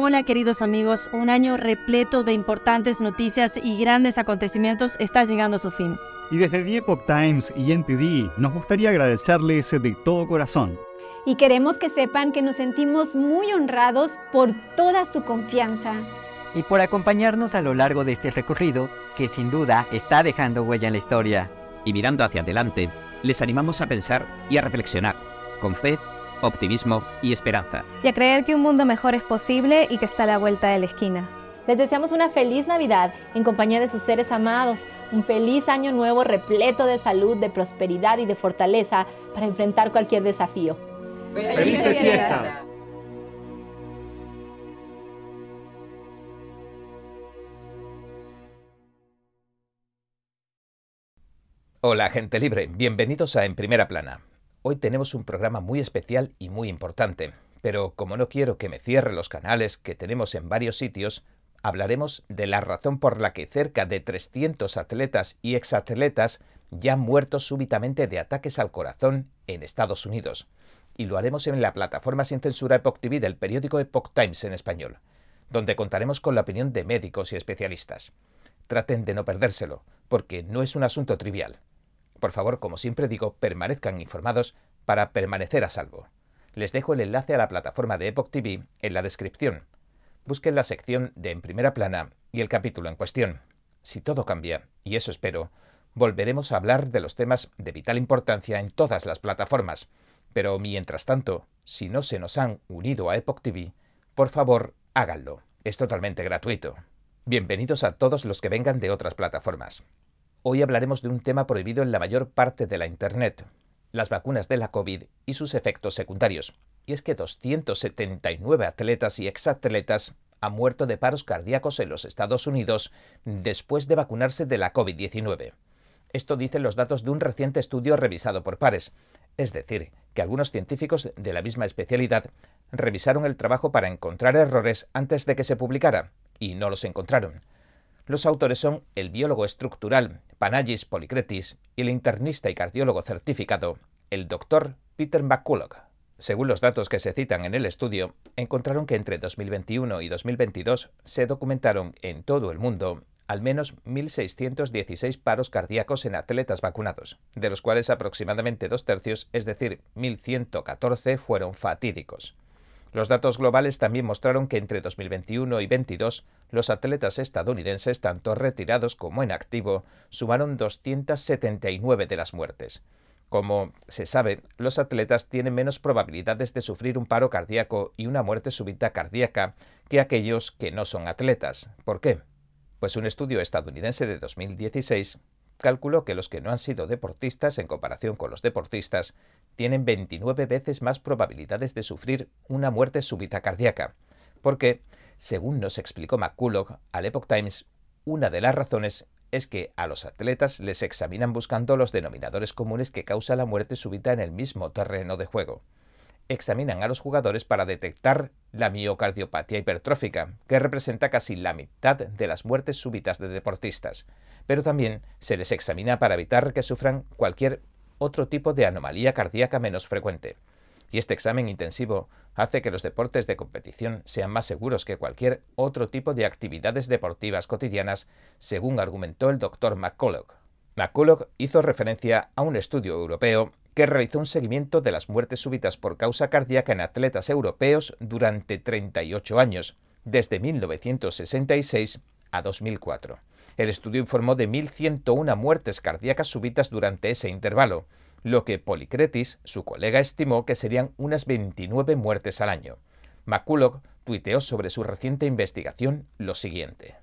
Hola queridos amigos, un año repleto de importantes noticias y grandes acontecimientos está llegando a su fin. Y desde The Epoch Times y NTD nos gustaría agradecerles de todo corazón. Y queremos que sepan que nos sentimos muy honrados por toda su confianza. Y por acompañarnos a lo largo de este recorrido que sin duda está dejando huella en la historia. Y mirando hacia adelante, les animamos a pensar y a reflexionar, con fe, optimismo y esperanza. Y a creer que un mundo mejor es posible y que está a la vuelta de la esquina. Les deseamos una feliz Navidad en compañía de sus seres amados, un feliz año nuevo repleto de salud, de prosperidad y de fortaleza para enfrentar cualquier desafío. ¡Felices fiestas! Hola gente libre, bienvenidos a En Primera Plana. Hoy tenemos un programa muy especial y muy importante, pero como no quiero que me cierre los canales que tenemos en varios sitios, hablaremos de la razón por la que cerca de 300 atletas y exatletas ya han muerto súbitamente de ataques al corazón en Estados Unidos. Y lo haremos en la plataforma sin censura Epoch TV del periódico Epoch Times en español, donde contaremos con la opinión de médicos y especialistas. Traten de no perdérselo, porque no es un asunto trivial. Por favor, como siempre digo, permanezcan informados para permanecer a salvo. Les dejo el enlace a la plataforma de Epoch TV en la descripción busquen la sección de En Primera Plana y el capítulo en cuestión. Si todo cambia, y eso espero, volveremos a hablar de los temas de vital importancia en todas las plataformas. Pero mientras tanto, si no se nos han unido a Epoch TV, por favor, háganlo. Es totalmente gratuito. Bienvenidos a todos los que vengan de otras plataformas. Hoy hablaremos de un tema prohibido en la mayor parte de la Internet, las vacunas de la COVID y sus efectos secundarios y es que 279 atletas y exatletas han muerto de paros cardíacos en los Estados Unidos después de vacunarse de la COVID-19. Esto dicen los datos de un reciente estudio revisado por pares, es decir, que algunos científicos de la misma especialidad revisaron el trabajo para encontrar errores antes de que se publicara, y no los encontraron. Los autores son el biólogo estructural Panagis Policretis y el internista y cardiólogo certificado, el doctor Peter McCulloch. Según los datos que se citan en el estudio, encontraron que entre 2021 y 2022 se documentaron en todo el mundo al menos 1.616 paros cardíacos en atletas vacunados, de los cuales aproximadamente dos tercios, es decir, 1.114, fueron fatídicos. Los datos globales también mostraron que entre 2021 y 2022 los atletas estadounidenses, tanto retirados como en activo, sumaron 279 de las muertes. Como se sabe, los atletas tienen menos probabilidades de sufrir un paro cardíaco y una muerte súbita cardíaca que aquellos que no son atletas. ¿Por qué? Pues un estudio estadounidense de 2016 calculó que los que no han sido deportistas en comparación con los deportistas tienen 29 veces más probabilidades de sufrir una muerte súbita cardíaca. Porque, según nos explicó McCulloch al Epoch Times, una de las razones es que a los atletas les examinan buscando los denominadores comunes que causan la muerte súbita en el mismo terreno de juego. Examinan a los jugadores para detectar la miocardiopatía hipertrófica, que representa casi la mitad de las muertes súbitas de deportistas, pero también se les examina para evitar que sufran cualquier otro tipo de anomalía cardíaca menos frecuente y este examen intensivo hace que los deportes de competición sean más seguros que cualquier otro tipo de actividades deportivas cotidianas, según argumentó el doctor McCulloch. McCulloch hizo referencia a un estudio europeo que realizó un seguimiento de las muertes súbitas por causa cardíaca en atletas europeos durante 38 años, desde 1966 a 2004. El estudio informó de 1.101 muertes cardíacas súbitas durante ese intervalo, lo que Policretis, su colega, estimó que serían unas 29 muertes al año. McCulloch tuiteó sobre su reciente investigación lo siguiente.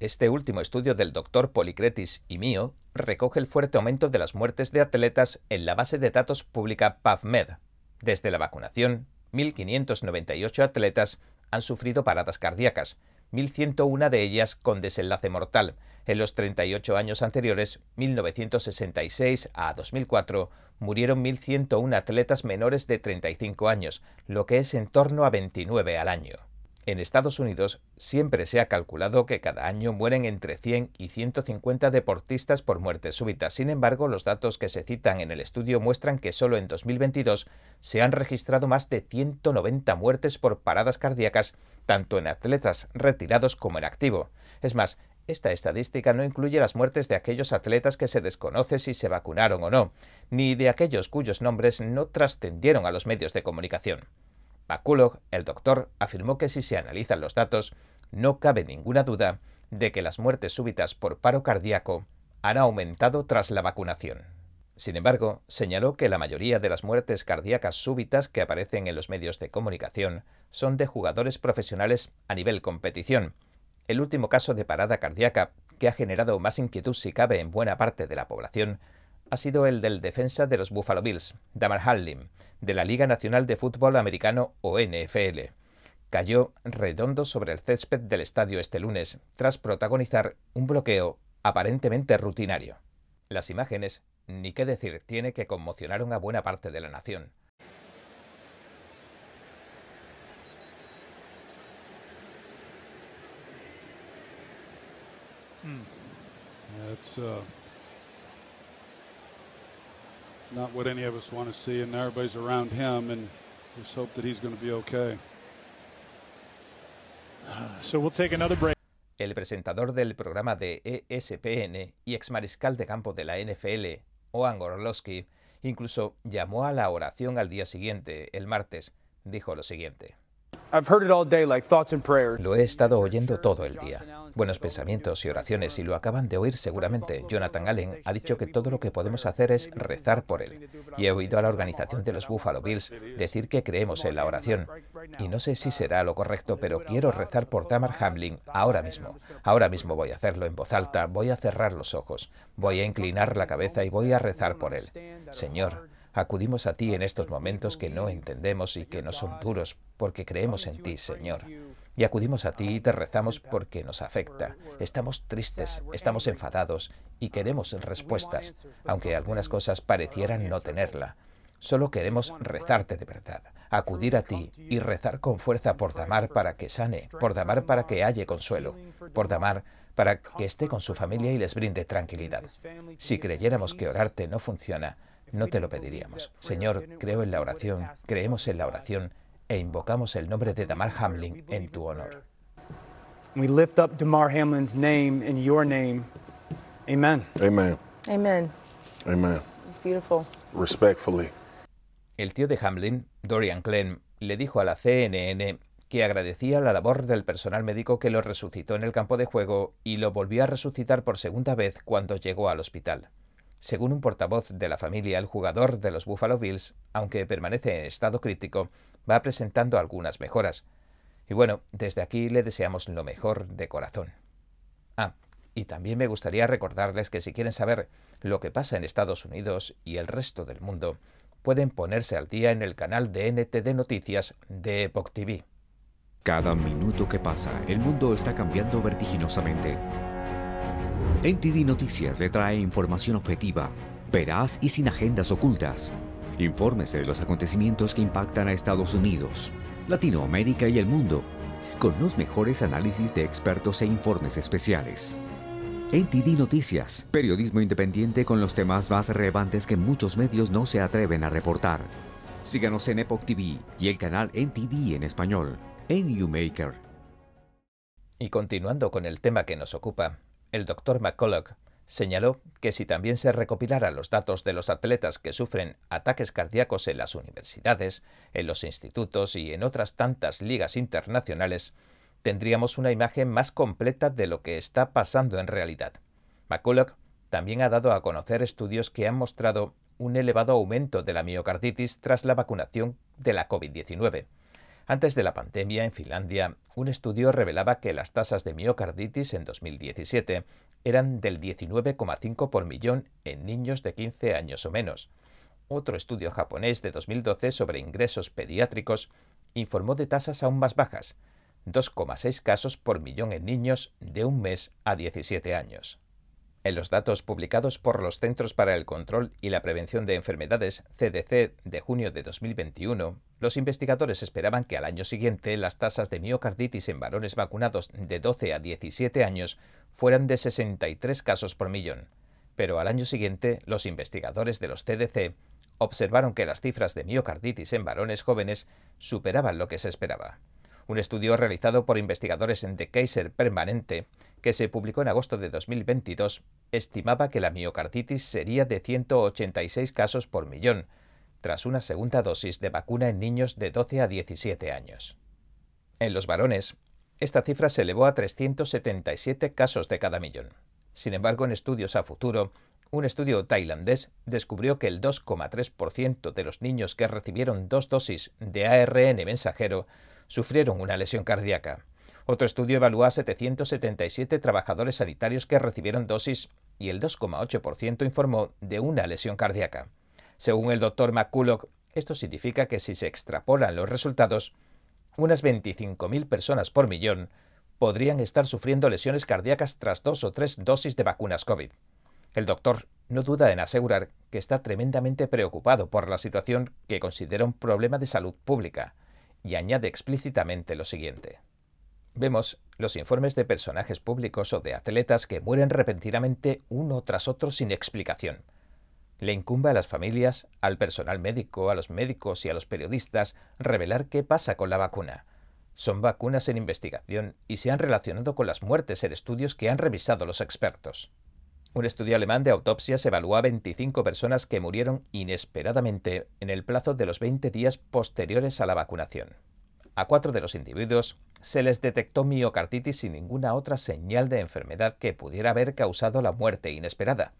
Este último estudio del doctor Policretis y mío recoge el fuerte aumento de las muertes de atletas en la base de datos pública PubMed. Desde la vacunación, 1.598 atletas han sufrido paradas cardíacas, 1.101 de ellas con desenlace mortal. En los 38 años anteriores, 1966 a 2004, murieron 1.101 atletas menores de 35 años, lo que es en torno a 29 al año. En Estados Unidos siempre se ha calculado que cada año mueren entre 100 y 150 deportistas por muertes súbitas. Sin embargo, los datos que se citan en el estudio muestran que solo en 2022 se han registrado más de 190 muertes por paradas cardíacas, tanto en atletas retirados como en activo. Es más, esta estadística no incluye las muertes de aquellos atletas que se desconoce si se vacunaron o no, ni de aquellos cuyos nombres no trascendieron a los medios de comunicación. McCulloch, el doctor, afirmó que si se analizan los datos, no cabe ninguna duda de que las muertes súbitas por paro cardíaco han aumentado tras la vacunación. Sin embargo, señaló que la mayoría de las muertes cardíacas súbitas que aparecen en los medios de comunicación son de jugadores profesionales a nivel competición. El último caso de parada cardíaca, que ha generado más inquietud si cabe en buena parte de la población, ha sido el del defensa de los Buffalo Bills, Damar Hamlin, de la Liga Nacional de Fútbol Americano o NFL. Cayó redondo sobre el césped del estadio este lunes, tras protagonizar un bloqueo aparentemente rutinario. Las imágenes, ni qué decir, tiene que conmocionaron a buena parte de la nación. uh, not what any of us want to see, and everybody's around him, and just hope that he's going to be okay. So we'll take another break. El presentador del programa de ESPN y ex mariscal de campo de la NFL, Owen Orlowski, incluso llamó a la oración al día siguiente, el martes, dijo lo siguiente. Lo he estado oyendo todo el día. Buenos pensamientos y oraciones y lo acaban de oír seguramente. Jonathan Allen ha dicho que todo lo que podemos hacer es rezar por él. Y he oído a la organización de los Buffalo Bills decir que creemos en la oración. Y no sé si será lo correcto, pero quiero rezar por Tamar Hamlin ahora mismo. Ahora mismo voy a hacerlo en voz alta, voy a cerrar los ojos, voy a inclinar la cabeza y voy a rezar por él. Señor, Acudimos a ti en estos momentos que no entendemos y que no son duros, porque creemos en ti, Señor. Y acudimos a ti y te rezamos porque nos afecta. Estamos tristes, estamos enfadados y queremos respuestas, aunque algunas cosas parecieran no tenerla. Solo queremos rezarte de verdad, acudir a ti y rezar con fuerza por Damar para que sane, por Damar para que halle consuelo, por Damar para que esté con su familia y les brinde tranquilidad. Si creyéramos que orarte no funciona, no te lo pediríamos. Señor, creo en la oración, creemos en la oración e invocamos el nombre de Damar Hamlin en tu honor. We lift up Damar Hamlin's name in your name. Amen. Amen. Amen. Amen. It's beautiful. Respectfully. El tío de Hamlin, Dorian Clem, le dijo a la CNN que agradecía la labor del personal médico que lo resucitó en el campo de juego y lo volvió a resucitar por segunda vez cuando llegó al hospital. Según un portavoz de la familia, el jugador de los Buffalo Bills, aunque permanece en estado crítico, va presentando algunas mejoras. Y bueno, desde aquí le deseamos lo mejor de corazón. Ah, y también me gustaría recordarles que si quieren saber lo que pasa en Estados Unidos y el resto del mundo, pueden ponerse al día en el canal de NTD Noticias de Epoch TV. Cada minuto que pasa, el mundo está cambiando vertiginosamente. NTD Noticias le trae información objetiva, veraz y sin agendas ocultas. Infórmese de los acontecimientos que impactan a Estados Unidos, Latinoamérica y el mundo, con los mejores análisis de expertos e informes especiales. NTD Noticias, periodismo independiente con los temas más relevantes que muchos medios no se atreven a reportar. Síganos en Epoch TV y el canal NTD en español, en. Y continuando con el tema que nos ocupa, el doctor McCulloch señaló que si también se recopilaran los datos de los atletas que sufren ataques cardíacos en las universidades, en los institutos y en otras tantas ligas internacionales, tendríamos una imagen más completa de lo que está pasando en realidad. McCulloch también ha dado a conocer estudios que han mostrado un elevado aumento de la miocarditis tras la vacunación de la COVID-19. Antes de la pandemia, en Finlandia, un estudio revelaba que las tasas de miocarditis en 2017 eran del 19,5 por millón en niños de 15 años o menos. Otro estudio japonés de 2012 sobre ingresos pediátricos informó de tasas aún más bajas, 2,6 casos por millón en niños de un mes a 17 años. En los datos publicados por los Centros para el Control y la Prevención de Enfermedades CDC de junio de 2021, los investigadores esperaban que al año siguiente las tasas de miocarditis en varones vacunados de 12 a 17 años fueran de 63 casos por millón. Pero al año siguiente, los investigadores de los CDC observaron que las cifras de miocarditis en varones jóvenes superaban lo que se esperaba. Un estudio realizado por investigadores en The Kaiser Permanente que se publicó en agosto de 2022, estimaba que la miocarditis sería de 186 casos por millón, tras una segunda dosis de vacuna en niños de 12 a 17 años. En los varones, esta cifra se elevó a 377 casos de cada millón. Sin embargo, en estudios a futuro, un estudio tailandés descubrió que el 2,3% de los niños que recibieron dos dosis de ARN mensajero sufrieron una lesión cardíaca. Otro estudio evalúa a 777 trabajadores sanitarios que recibieron dosis y el 2,8% informó de una lesión cardíaca. Según el doctor McCulloch, esto significa que si se extrapolan los resultados, unas 25.000 personas por millón podrían estar sufriendo lesiones cardíacas tras dos o tres dosis de vacunas COVID. El doctor no duda en asegurar que está tremendamente preocupado por la situación que considera un problema de salud pública y añade explícitamente lo siguiente. Vemos los informes de personajes públicos o de atletas que mueren repentinamente uno tras otro sin explicación. Le incumbe a las familias, al personal médico, a los médicos y a los periodistas revelar qué pasa con la vacuna. Son vacunas en investigación y se han relacionado con las muertes en estudios que han revisado los expertos. Un estudio alemán de autopsias evaluó a 25 personas que murieron inesperadamente en el plazo de los 20 días posteriores a la vacunación. A cuatro de los individuos se les detectó miocarditis sin ninguna otra señal de enfermedad que pudiera haber causado la muerte inesperada.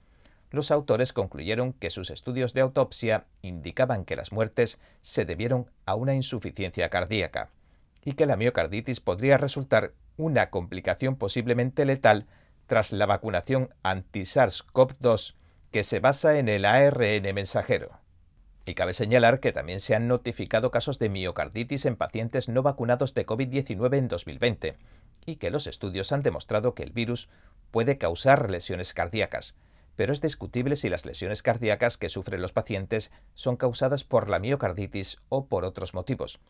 Los autores concluyeron que sus estudios de autopsia indicaban que las muertes se debieron a una insuficiencia cardíaca y que la miocarditis podría resultar una complicación posiblemente letal tras la vacunación anti-SARS-CoV-2 que se basa en el ARN mensajero. Y cabe señalar que también se han notificado casos de miocarditis en pacientes no vacunados de COVID-19 en 2020, y que los estudios han demostrado que el virus puede causar lesiones cardíacas, pero es discutible si las lesiones cardíacas que sufren los pacientes son causadas por la miocarditis o por otros motivos.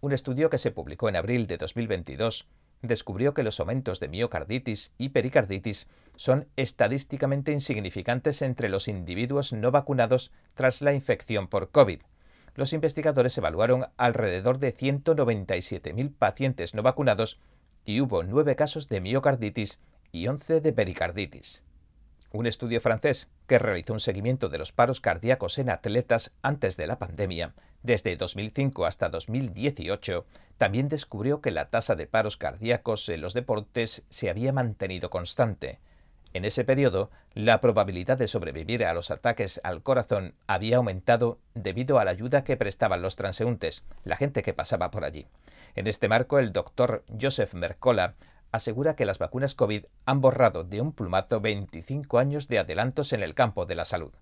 Un estudio que se publicó en abril de 2022 descubrió que los aumentos de miocarditis y pericarditis son estadísticamente insignificantes entre los individuos no vacunados tras la infección por COVID. Los investigadores evaluaron alrededor de 197.000 pacientes no vacunados y hubo nueve casos de miocarditis y 11 de pericarditis. Un estudio francés que realizó un seguimiento de los paros cardíacos en atletas antes de la pandemia desde 2005 hasta 2018, también descubrió que la tasa de paros cardíacos en los deportes se había mantenido constante. En ese periodo, la probabilidad de sobrevivir a los ataques al corazón había aumentado debido a la ayuda que prestaban los transeúntes, la gente que pasaba por allí. En este marco, el doctor Joseph Mercola asegura que las vacunas COVID han borrado de un plumazo 25 años de adelantos en el campo de la salud.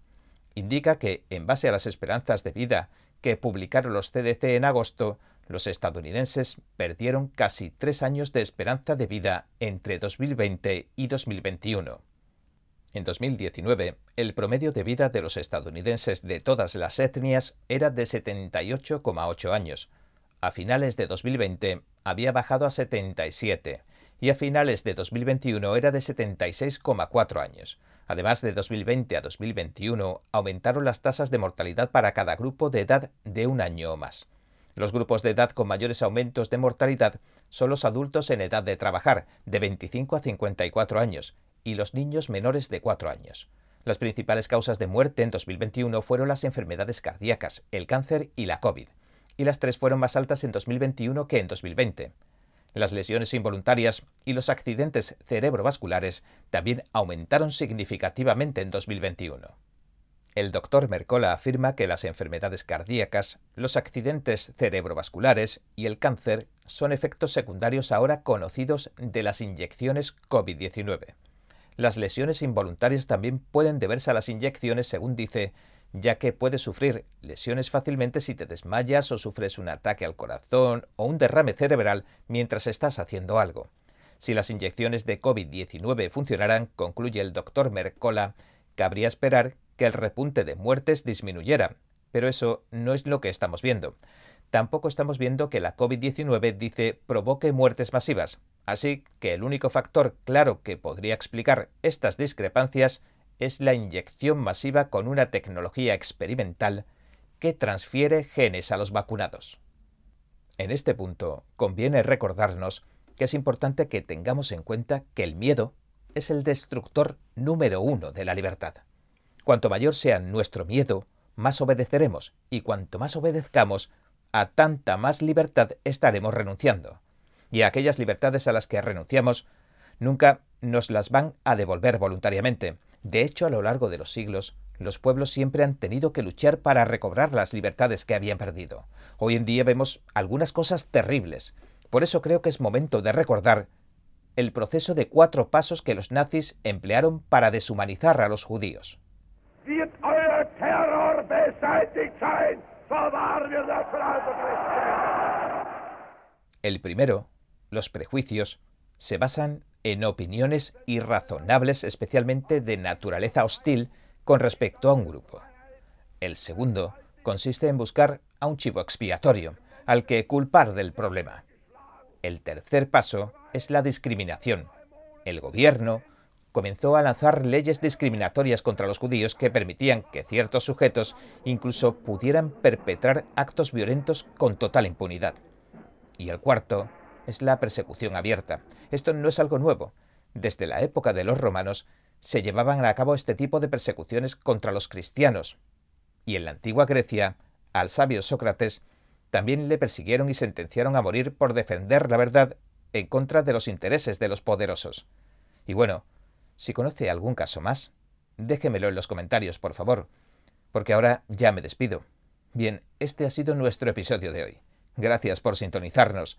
Indica que, en base a las esperanzas de vida que publicaron los CDC en agosto, los estadounidenses perdieron casi tres años de esperanza de vida entre 2020 y 2021. En 2019, el promedio de vida de los estadounidenses de todas las etnias era de 78,8 años. A finales de 2020 había bajado a 77 y a finales de 2021 era de 76,4 años. Además, de 2020 a 2021 aumentaron las tasas de mortalidad para cada grupo de edad de un año o más. Los grupos de edad con mayores aumentos de mortalidad son los adultos en edad de trabajar, de 25 a 54 años, y los niños menores de 4 años. Las principales causas de muerte en 2021 fueron las enfermedades cardíacas, el cáncer y la COVID, y las tres fueron más altas en 2021 que en 2020. Las lesiones involuntarias y los accidentes cerebrovasculares también aumentaron significativamente en 2021. El doctor Mercola afirma que las enfermedades cardíacas, los accidentes cerebrovasculares y el cáncer son efectos secundarios ahora conocidos de las inyecciones COVID-19. Las lesiones involuntarias también pueden deberse a las inyecciones, según dice, ya que puedes sufrir lesiones fácilmente si te desmayas o sufres un ataque al corazón o un derrame cerebral mientras estás haciendo algo. Si las inyecciones de COVID-19 funcionaran, concluye el doctor Mercola, cabría esperar que el repunte de muertes disminuyera, pero eso no es lo que estamos viendo. Tampoco estamos viendo que la COVID-19 dice provoque muertes masivas, así que el único factor claro que podría explicar estas discrepancias es la inyección masiva con una tecnología experimental que transfiere genes a los vacunados. En este punto, conviene recordarnos que es importante que tengamos en cuenta que el miedo es el destructor número uno de la libertad. Cuanto mayor sea nuestro miedo, más obedeceremos, y cuanto más obedezcamos, a tanta más libertad estaremos renunciando. Y a aquellas libertades a las que renunciamos, nunca nos las van a devolver voluntariamente. De hecho, a lo largo de los siglos, los pueblos siempre han tenido que luchar para recobrar las libertades que habían perdido. Hoy en día vemos algunas cosas terribles. Por eso creo que es momento de recordar el proceso de cuatro pasos que los nazis emplearon para deshumanizar a los judíos. El primero, los prejuicios, se basan en opiniones irrazonables, especialmente de naturaleza hostil, con respecto a un grupo. El segundo consiste en buscar a un chivo expiatorio, al que culpar del problema. El tercer paso es la discriminación. El gobierno comenzó a lanzar leyes discriminatorias contra los judíos que permitían que ciertos sujetos incluso pudieran perpetrar actos violentos con total impunidad. Y el cuarto es la persecución abierta. Esto no es algo nuevo. Desde la época de los romanos se llevaban a cabo este tipo de persecuciones contra los cristianos. Y en la antigua Grecia, al sabio Sócrates también le persiguieron y sentenciaron a morir por defender la verdad en contra de los intereses de los poderosos. Y bueno, si conoce algún caso más, déjemelo en los comentarios, por favor, porque ahora ya me despido. Bien, este ha sido nuestro episodio de hoy. Gracias por sintonizarnos.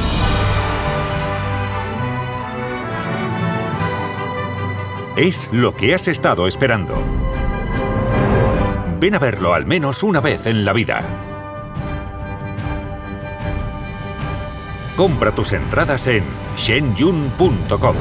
Es lo que has estado esperando. Ven a verlo al menos una vez en la vida. Compra tus entradas en shenyun.com.